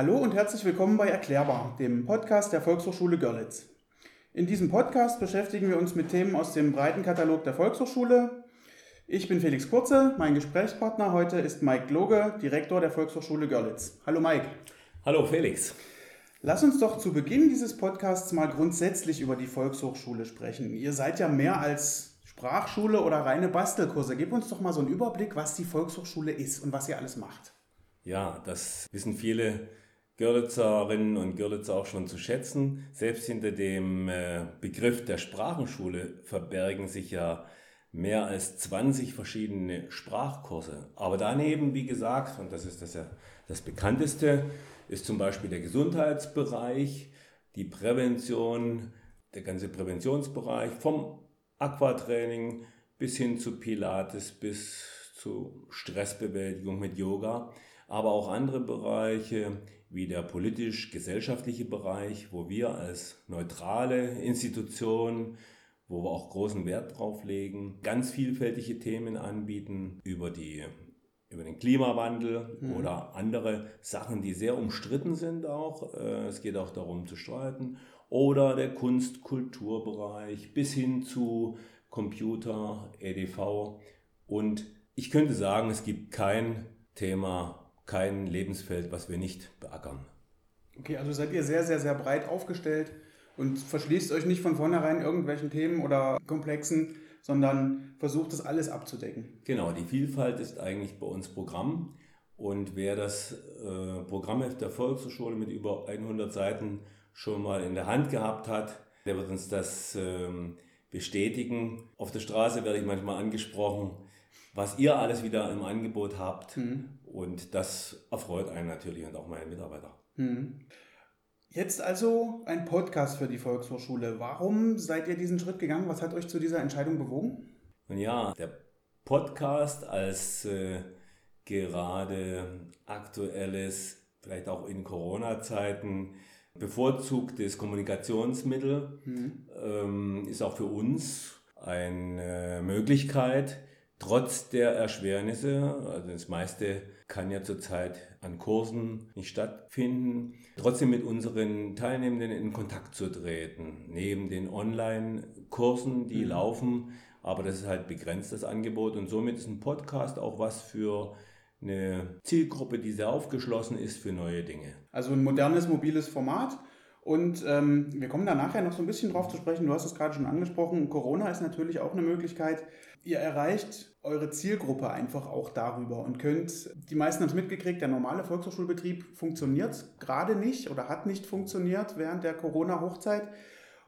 Hallo und herzlich willkommen bei Erklärbar, dem Podcast der Volkshochschule Görlitz. In diesem Podcast beschäftigen wir uns mit Themen aus dem breiten Katalog der Volkshochschule. Ich bin Felix Kurze, mein Gesprächspartner heute ist Mike Loge, Direktor der Volkshochschule Görlitz. Hallo Mike. Hallo Felix. Lass uns doch zu Beginn dieses Podcasts mal grundsätzlich über die Volkshochschule sprechen. Ihr seid ja mehr als Sprachschule oder reine Bastelkurse. Gib uns doch mal so einen Überblick, was die Volkshochschule ist und was ihr alles macht. Ja, das wissen viele Görlitzerinnen und Görlitzer auch schon zu schätzen. Selbst hinter dem äh, Begriff der Sprachenschule verbergen sich ja mehr als 20 verschiedene Sprachkurse. Aber daneben, wie gesagt, und das ist das ja das bekannteste, ist zum Beispiel der Gesundheitsbereich, die Prävention, der ganze Präventionsbereich vom Aquatraining bis hin zu Pilates, bis zu Stressbewältigung mit Yoga, aber auch andere Bereiche wie der politisch-gesellschaftliche Bereich, wo wir als neutrale Institution, wo wir auch großen Wert drauf legen, ganz vielfältige Themen anbieten über die über den Klimawandel mhm. oder andere Sachen, die sehr umstritten sind auch. Äh, es geht auch darum zu streiten. Oder der Kunst-Kulturbereich bis hin zu Computer, EDV. Und ich könnte sagen, es gibt kein Thema, kein Lebensfeld, was wir nicht beackern. Okay, also seid ihr sehr, sehr, sehr breit aufgestellt und verschließt euch nicht von vornherein irgendwelchen Themen oder Komplexen, sondern versucht das alles abzudecken. Genau, die Vielfalt ist eigentlich bei uns Programm. Und wer das äh, Programmheft der Volkshochschule mit über 100 Seiten schon mal in der Hand gehabt hat, der wird uns das ähm, bestätigen. Auf der Straße werde ich manchmal angesprochen, was ihr alles wieder im Angebot habt. Mhm. Und das erfreut einen natürlich und auch meine Mitarbeiter. Mhm. Jetzt also ein Podcast für die Volkshochschule. Warum seid ihr diesen Schritt gegangen? Was hat euch zu dieser Entscheidung bewogen? Nun ja, der Podcast als äh, gerade aktuelles, vielleicht auch in Corona-Zeiten, bevorzugtes Kommunikationsmittel mhm. ähm, ist auch für uns eine Möglichkeit, trotz der Erschwernisse, also das meiste kann ja zurzeit an Kursen nicht stattfinden, trotzdem mit unseren Teilnehmenden in Kontakt zu treten. Neben den Online-Kursen, die mhm. laufen, aber das ist halt begrenzt das Angebot und somit ist ein Podcast auch was für eine Zielgruppe, die sehr aufgeschlossen ist für neue Dinge. Also ein modernes, mobiles Format. Und ähm, wir kommen da nachher noch so ein bisschen drauf zu sprechen. Du hast es gerade schon angesprochen. Corona ist natürlich auch eine Möglichkeit. Ihr erreicht eure Zielgruppe einfach auch darüber und könnt, die meisten haben es mitgekriegt, der normale Volkshochschulbetrieb funktioniert gerade nicht oder hat nicht funktioniert während der Corona-Hochzeit.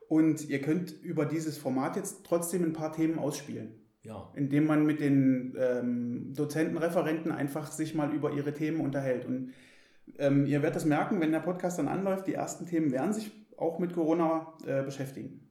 Und ihr könnt über dieses Format jetzt trotzdem ein paar Themen ausspielen. Ja. Indem man mit den ähm, Dozenten, Referenten einfach sich mal über ihre Themen unterhält. Und ähm, ihr werdet das merken, wenn der Podcast dann anläuft, die ersten Themen werden sich auch mit Corona äh, beschäftigen.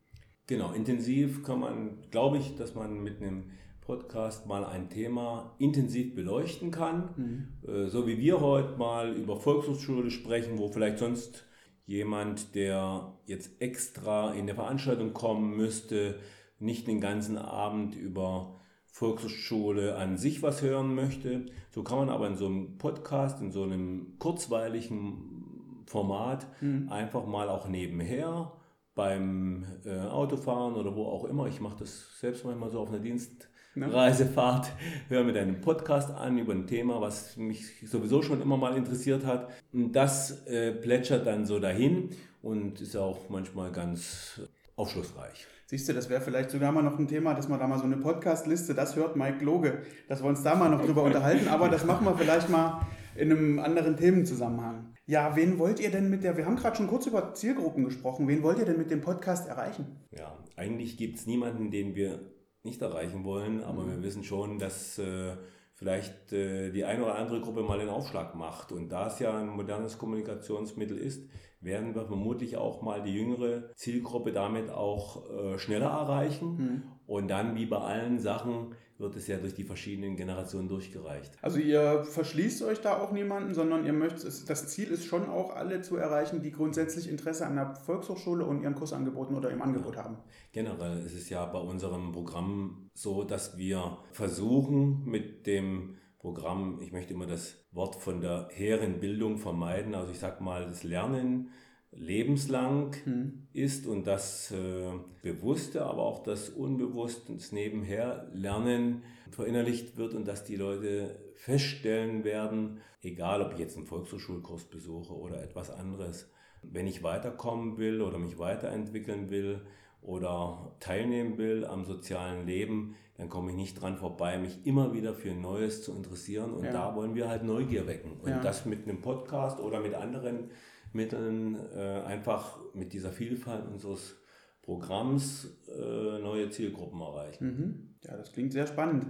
Genau, intensiv kann man, glaube ich, dass man mit einem Podcast mal ein Thema intensiv beleuchten kann. Mhm. Äh, so wie wir heute mal über Volkshochschule sprechen, wo vielleicht sonst jemand, der jetzt extra in der Veranstaltung kommen müsste, nicht den ganzen Abend über Volkshochschule an sich was hören möchte. So kann man aber in so einem Podcast, in so einem kurzweiligen Format mhm. einfach mal auch nebenher beim äh, Autofahren oder wo auch immer. Ich mache das selbst manchmal so auf einer Dienstreisefahrt, höre mir deinen Podcast an über ein Thema, was mich sowieso schon immer mal interessiert hat. Und das äh, plätschert dann so dahin und ist auch manchmal ganz aufschlussreich. Siehst du, das wäre vielleicht sogar mal noch ein Thema, dass man da mal so eine Podcast-Liste, das hört Mike Loge, dass wir uns da mal noch drüber unterhalten, aber das machen wir vielleicht mal in einem anderen Themenzusammenhang. Ja, wen wollt ihr denn mit der, wir haben gerade schon kurz über Zielgruppen gesprochen, wen wollt ihr denn mit dem Podcast erreichen? Ja, eigentlich gibt es niemanden, den wir nicht erreichen wollen, aber mhm. wir wissen schon, dass äh, vielleicht äh, die eine oder andere Gruppe mal den Aufschlag macht. Und da es ja ein modernes Kommunikationsmittel ist, werden wir vermutlich auch mal die jüngere Zielgruppe damit auch äh, schneller erreichen. Mhm. Und dann, wie bei allen Sachen, wird es ja durch die verschiedenen Generationen durchgereicht. Also ihr verschließt euch da auch niemanden, sondern ihr möchtet, das Ziel ist schon auch alle zu erreichen, die grundsätzlich Interesse an der Volkshochschule und ihren Kursangeboten oder im Angebot ja. haben. Generell ist es ja bei unserem Programm so, dass wir versuchen, mit dem Programm, ich möchte immer das Wort von der hehren Bildung vermeiden. Also ich sage mal, das Lernen lebenslang hm. ist und das äh, Bewusste, aber auch das Unbewusste, das Nebenher-Lernen verinnerlicht wird und dass die Leute feststellen werden, egal ob ich jetzt einen Volkshochschulkurs besuche oder etwas anderes, wenn ich weiterkommen will oder mich weiterentwickeln will oder teilnehmen will am sozialen Leben, dann komme ich nicht dran vorbei, mich immer wieder für Neues zu interessieren. Und ja. da wollen wir halt Neugier wecken. Und ja. das mit einem Podcast oder mit anderen Mitteln, äh, einfach mit dieser Vielfalt unseres Programms äh, neue Zielgruppen erreichen. Mhm. Ja, das klingt sehr spannend.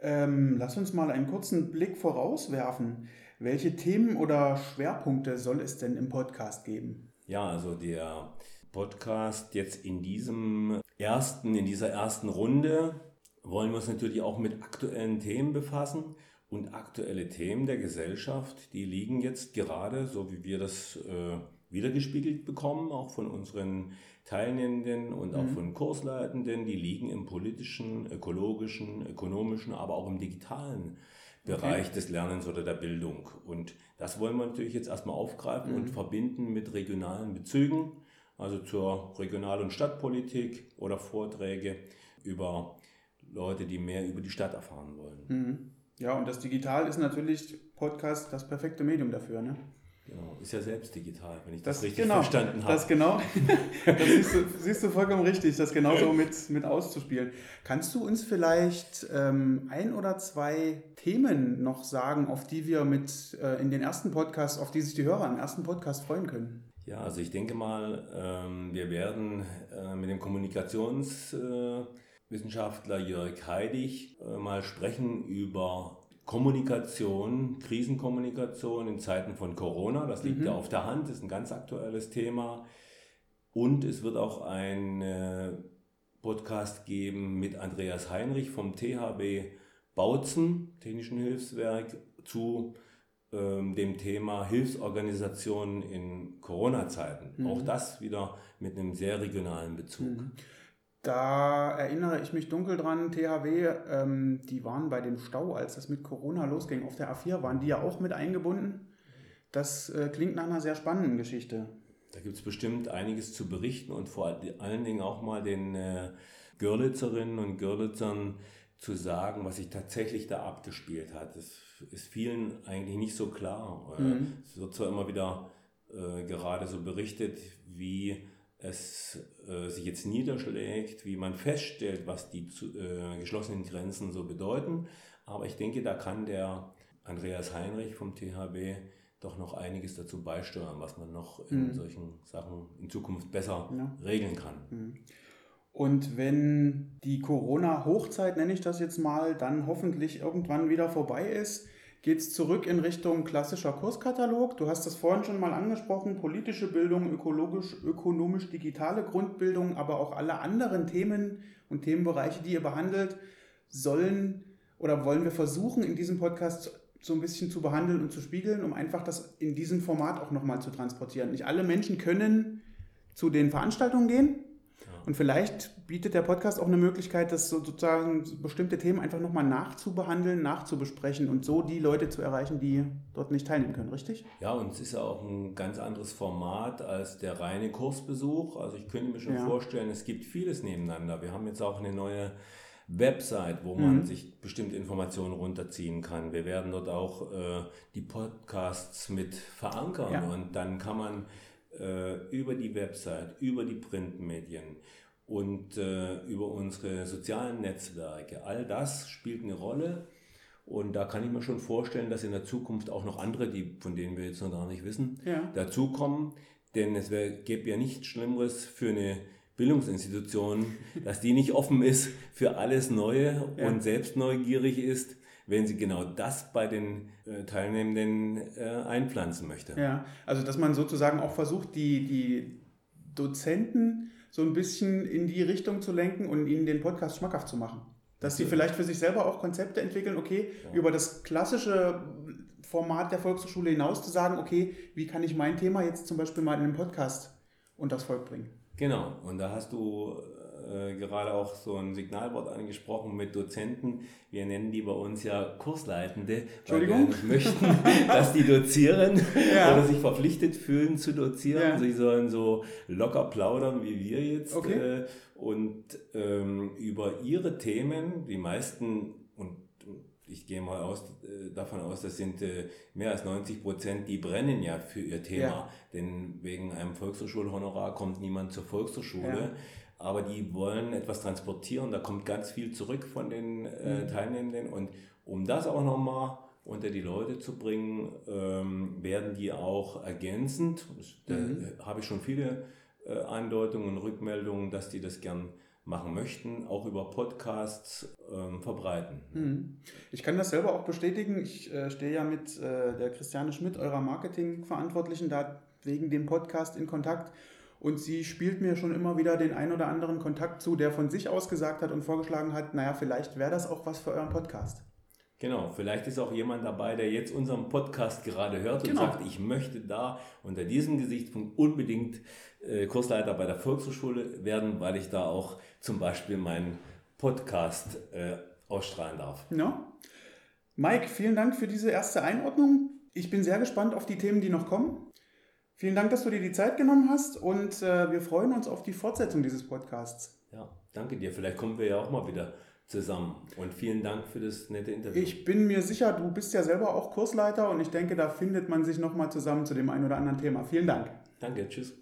Ähm, lass uns mal einen kurzen Blick vorauswerfen. Welche Themen oder Schwerpunkte soll es denn im Podcast geben? Ja, also der Podcast jetzt in diesem ersten, in dieser ersten Runde wollen wir uns natürlich auch mit aktuellen Themen befassen. Und aktuelle Themen der Gesellschaft, die liegen jetzt gerade, so wie wir das äh, wiedergespiegelt bekommen, auch von unseren Teilnehmenden und auch mhm. von Kursleitenden, die liegen im politischen, ökologischen, ökonomischen, aber auch im digitalen Bereich okay. des Lernens oder der Bildung. Und das wollen wir natürlich jetzt erstmal aufgreifen mhm. und verbinden mit regionalen Bezügen, also zur Regional- und Stadtpolitik oder Vorträge über Leute, die mehr über die Stadt erfahren wollen. Mhm. Ja, und das Digital ist natürlich Podcast das perfekte Medium dafür, ne? Genau, ist ja selbst digital, wenn ich das, das richtig genau, verstanden habe. Das genau, das siehst du, siehst du vollkommen richtig, das genauso mit, mit auszuspielen. Kannst du uns vielleicht ähm, ein oder zwei Themen noch sagen, auf die wir mit äh, in den ersten Podcast, auf die sich die Hörer im ersten Podcast freuen können? Ja, also ich denke mal, ähm, wir werden äh, mit dem Kommunikations... Äh, Jörg Heidig äh, mal sprechen über Kommunikation, Krisenkommunikation in Zeiten von Corona. Das liegt mhm. ja auf der Hand, ist ein ganz aktuelles Thema. Und es wird auch ein Podcast geben mit Andreas Heinrich vom THB Bautzen, Technischen Hilfswerk, zu ähm, dem Thema Hilfsorganisationen in Corona-Zeiten. Mhm. Auch das wieder mit einem sehr regionalen Bezug. Mhm. Da erinnere ich mich dunkel dran, THW, ähm, die waren bei dem Stau, als das mit Corona losging, auf der A4, waren die ja auch mit eingebunden. Das äh, klingt nach einer sehr spannenden Geschichte. Da gibt es bestimmt einiges zu berichten und vor allen Dingen auch mal den äh, Görlitzerinnen und Görlitzern zu sagen, was sich tatsächlich da abgespielt hat. Das ist vielen eigentlich nicht so klar. Äh, mhm. Es wird zwar immer wieder äh, gerade so berichtet, wie es äh, sich jetzt niederschlägt, wie man feststellt, was die zu, äh, geschlossenen Grenzen so bedeuten. Aber ich denke, da kann der Andreas Heinrich vom THW doch noch einiges dazu beisteuern, was man noch in mhm. solchen Sachen in Zukunft besser ja. regeln kann. Mhm. Und wenn die Corona-Hochzeit, nenne ich das jetzt mal, dann hoffentlich irgendwann wieder vorbei ist, geht es zurück in Richtung klassischer Kurskatalog. Du hast das vorhin schon mal angesprochen, politische Bildung, ökologisch, ökonomisch, digitale Grundbildung, aber auch alle anderen Themen und Themenbereiche, die ihr behandelt, sollen oder wollen wir versuchen, in diesem Podcast so ein bisschen zu behandeln und zu spiegeln, um einfach das in diesem Format auch nochmal zu transportieren. Nicht alle Menschen können zu den Veranstaltungen gehen, und vielleicht bietet der Podcast auch eine Möglichkeit, das sozusagen bestimmte Themen einfach nochmal nachzubehandeln, nachzubesprechen und so die Leute zu erreichen, die dort nicht teilnehmen können, richtig? Ja, und es ist ja auch ein ganz anderes Format als der reine Kursbesuch. Also ich könnte mir schon ja. vorstellen, es gibt vieles nebeneinander. Wir haben jetzt auch eine neue Website, wo man mhm. sich bestimmte Informationen runterziehen kann. Wir werden dort auch äh, die Podcasts mit verankern ja. und dann kann man äh, über die Website, über die Printmedien und äh, über unsere sozialen Netzwerke. All das spielt eine Rolle. Und da kann ich mir schon vorstellen, dass in der Zukunft auch noch andere, die, von denen wir jetzt noch gar nicht wissen, ja. dazukommen. Denn es wär, gäbe ja nichts Schlimmeres für eine Bildungsinstitution, dass die nicht offen ist für alles Neue ja. und selbst neugierig ist wenn sie genau das bei den äh, Teilnehmenden äh, einpflanzen möchte. Ja, also dass man sozusagen auch versucht, die, die Dozenten so ein bisschen in die Richtung zu lenken und ihnen den Podcast schmackhaft zu machen. Dass sie vielleicht für sich selber auch Konzepte entwickeln, okay, ja. über das klassische Format der Volkshochschule hinaus zu sagen, okay, wie kann ich mein Thema jetzt zum Beispiel mal in einem Podcast unter das Volk bringen? Genau, und da hast du äh, gerade auch so ein Signalwort angesprochen mit Dozenten. Wir nennen die bei uns ja Kursleitende, weil wir möchten, dass die dozieren ja. oder sich verpflichtet fühlen zu dozieren. Ja. Sie sollen so locker plaudern wie wir jetzt okay. äh, und ähm, über ihre Themen, die meisten und ich gehe mal aus, äh, davon aus, das sind äh, mehr als 90 Prozent, die brennen ja für ihr Thema. Ja. Denn wegen einem Volkshochschulhonorar kommt niemand zur Volkshochschule. Ja. Aber die wollen etwas transportieren, da kommt ganz viel zurück von den äh, mhm. Teilnehmenden. Und um das auch nochmal unter die Leute zu bringen, ähm, werden die auch ergänzend, da mhm. habe ich schon viele äh, Andeutungen und Rückmeldungen, dass die das gern machen möchten, auch über Podcasts ähm, verbreiten. Hm. Ich kann das selber auch bestätigen. Ich äh, stehe ja mit äh, der Christiane Schmidt, eurer Marketingverantwortlichen, da wegen dem Podcast in Kontakt. Und sie spielt mir schon immer wieder den ein oder anderen Kontakt zu, der von sich aus gesagt hat und vorgeschlagen hat, naja, vielleicht wäre das auch was für euren Podcast. Genau, vielleicht ist auch jemand dabei, der jetzt unseren Podcast gerade hört genau. und sagt, ich möchte da unter diesem Gesichtspunkt unbedingt äh, Kursleiter bei der Volkshochschule werden, weil ich da auch zum Beispiel meinen Podcast äh, ausstrahlen darf. Ja. Mike, vielen Dank für diese erste Einordnung. Ich bin sehr gespannt auf die Themen, die noch kommen. Vielen Dank, dass du dir die Zeit genommen hast und äh, wir freuen uns auf die Fortsetzung dieses Podcasts. Ja, danke dir. Vielleicht kommen wir ja auch mal wieder zusammen. Und vielen Dank für das nette Interview. Ich bin mir sicher, du bist ja selber auch Kursleiter und ich denke, da findet man sich nochmal zusammen zu dem einen oder anderen Thema. Vielen Dank. Danke, tschüss.